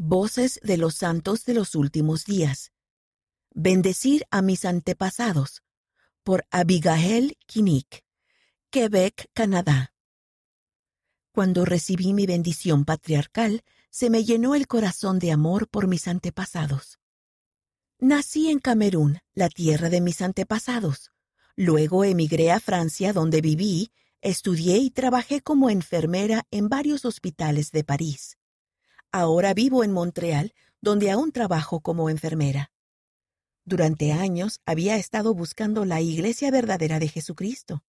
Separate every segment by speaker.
Speaker 1: Voces de los Santos de los Últimos Días. Bendecir a mis antepasados. Por Abigail Kinnick. Quebec, Canadá. Cuando recibí mi bendición patriarcal, se me llenó el corazón de amor por mis antepasados. Nací en Camerún, la tierra de mis antepasados. Luego emigré a Francia, donde viví, estudié y trabajé como enfermera en varios hospitales de París. Ahora vivo en Montreal, donde aún trabajo como enfermera. Durante años había estado buscando la Iglesia verdadera de Jesucristo.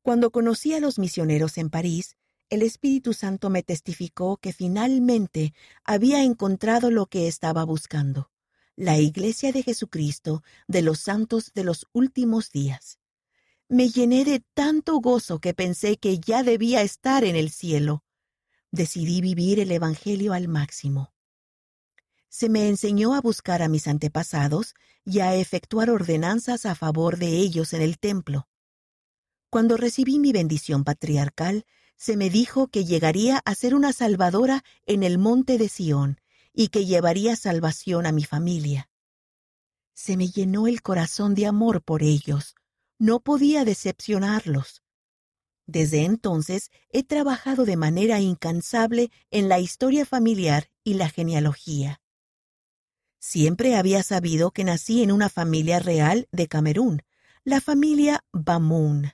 Speaker 1: Cuando conocí a los misioneros en París, el Espíritu Santo me testificó que finalmente había encontrado lo que estaba buscando, la Iglesia de Jesucristo de los santos de los últimos días. Me llené de tanto gozo que pensé que ya debía estar en el cielo decidí vivir el Evangelio al máximo. Se me enseñó a buscar a mis antepasados y a efectuar ordenanzas a favor de ellos en el templo. Cuando recibí mi bendición patriarcal, se me dijo que llegaría a ser una salvadora en el monte de Sión y que llevaría salvación a mi familia. Se me llenó el corazón de amor por ellos. No podía decepcionarlos. Desde entonces he trabajado de manera incansable en la historia familiar y la genealogía. Siempre había sabido que nací en una familia real de Camerún, la familia Bamun.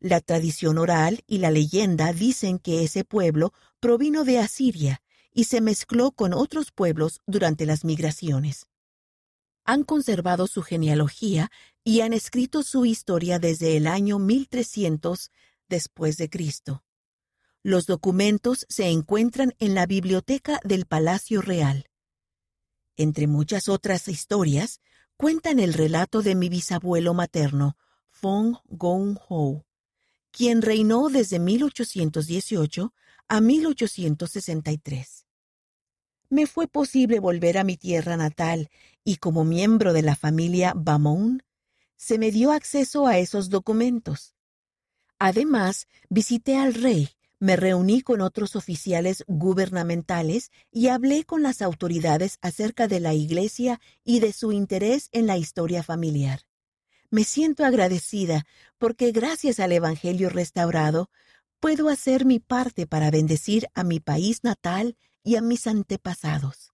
Speaker 1: La tradición oral y la leyenda dicen que ese pueblo provino de Asiria y se mezcló con otros pueblos durante las migraciones. Han conservado su genealogía y han escrito su historia desde el año 1300 después de Cristo. Los documentos se encuentran en la biblioteca del Palacio Real. Entre muchas otras historias, cuentan el relato de mi bisabuelo materno, Fong Gong Ho, quien reinó desde 1818 a 1863. Me fue posible volver a mi tierra natal y como miembro de la familia Bamon, se me dio acceso a esos documentos. Además, visité al rey, me reuní con otros oficiales gubernamentales y hablé con las autoridades acerca de la Iglesia y de su interés en la historia familiar. Me siento agradecida porque gracias al Evangelio restaurado puedo hacer mi parte para bendecir a mi país natal y a mis antepasados.